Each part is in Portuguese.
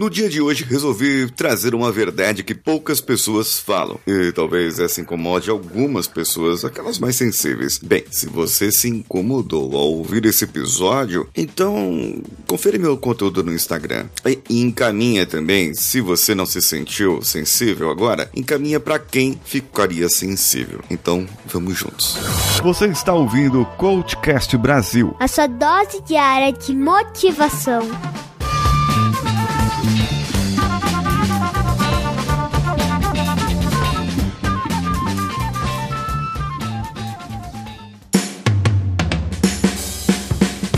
No dia de hoje resolvi trazer uma verdade que poucas pessoas falam e talvez essa incomode algumas pessoas, aquelas mais sensíveis. Bem, se você se incomodou ao ouvir esse episódio, então confere meu conteúdo no Instagram e encaminha também, se você não se sentiu sensível agora, encaminha para quem ficaria sensível. Então, vamos juntos. Você está ouvindo o Coachcast Brasil. A sua dose diária de motivação. Thank you.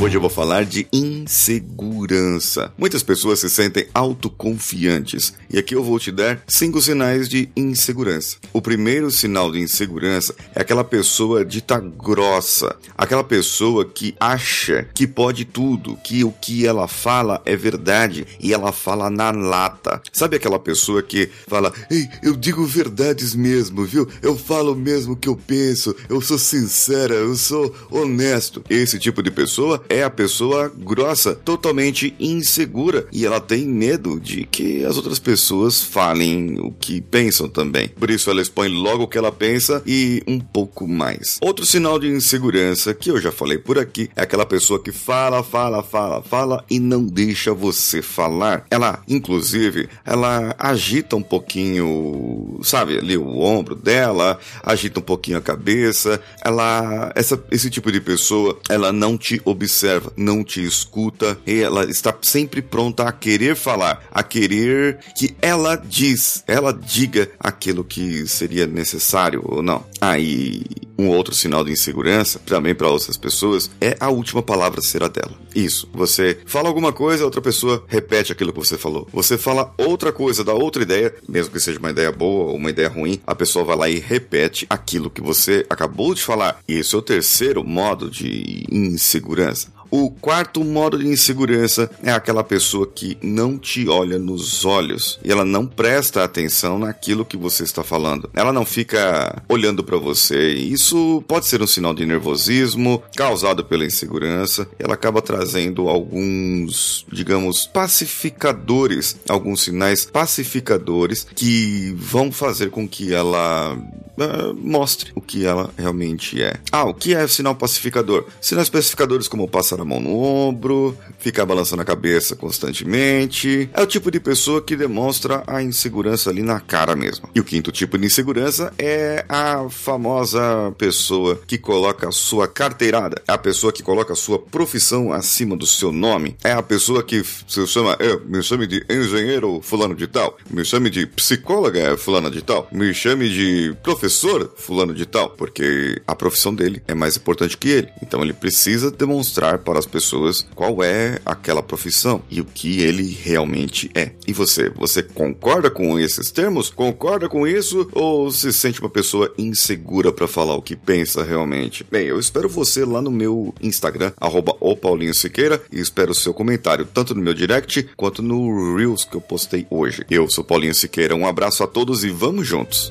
Hoje eu vou falar de insegurança. Muitas pessoas se sentem autoconfiantes e aqui eu vou te dar cinco sinais de insegurança. O primeiro sinal de insegurança é aquela pessoa dita grossa, aquela pessoa que acha que pode tudo, que o que ela fala é verdade e ela fala na lata. Sabe aquela pessoa que fala: "Ei, eu digo verdades mesmo, viu? Eu falo mesmo o que eu penso, eu sou sincera, eu sou honesto". Esse tipo de pessoa é a pessoa grossa, totalmente insegura e ela tem medo de que as outras pessoas falem o que pensam também. Por isso ela expõe logo o que ela pensa e um pouco mais. Outro sinal de insegurança que eu já falei por aqui é aquela pessoa que fala, fala, fala, fala e não deixa você falar. Ela, inclusive, ela agita um pouquinho, sabe, ali o ombro dela, agita um pouquinho a cabeça. Ela, essa, esse tipo de pessoa, ela não te observa observa, não te escuta, ela está sempre pronta a querer falar, a querer que ela diz, ela diga aquilo que seria necessário ou não. Aí, um outro sinal de insegurança, também para outras pessoas, é a última palavra ser a dela. Isso, você fala alguma coisa, outra pessoa repete aquilo que você falou. Você fala outra coisa, dá outra ideia, mesmo que seja uma ideia boa ou uma ideia ruim, a pessoa vai lá e repete aquilo que você acabou de falar. E esse é o terceiro modo de insegurança. O quarto modo de insegurança é aquela pessoa que não te olha nos olhos e ela não presta atenção naquilo que você está falando. Ela não fica olhando para você. Isso pode ser um sinal de nervosismo causado pela insegurança. Ela acaba trazendo alguns, digamos, pacificadores, alguns sinais pacificadores que vão fazer com que ela uh, mostre o que ela realmente é. Ah, o que é sinal pacificador? Sinais pacificadores como passar a mão no ombro, ficar balançando a cabeça constantemente. É o tipo de pessoa que demonstra a insegurança ali na cara mesmo. E o quinto tipo de insegurança é a famosa pessoa que coloca a sua carteirada. É a pessoa que coloca a sua profissão acima do seu nome. É a pessoa que se chama, é, me chame de engenheiro fulano de tal, me chame de psicóloga fulana de tal, me chame de professor fulano de tal, porque a profissão dele é mais importante que ele. Então ele precisa demonstrar para as pessoas qual é aquela profissão e o que ele realmente é. E você, você concorda com esses termos? Concorda com isso ou se sente uma pessoa insegura para falar o que pensa realmente? Bem, eu espero você lá no meu Instagram, arroba Paulinho Siqueira, e espero o seu comentário, tanto no meu direct quanto no Reels que eu postei hoje. Eu sou Paulinho Siqueira, um abraço a todos e vamos juntos!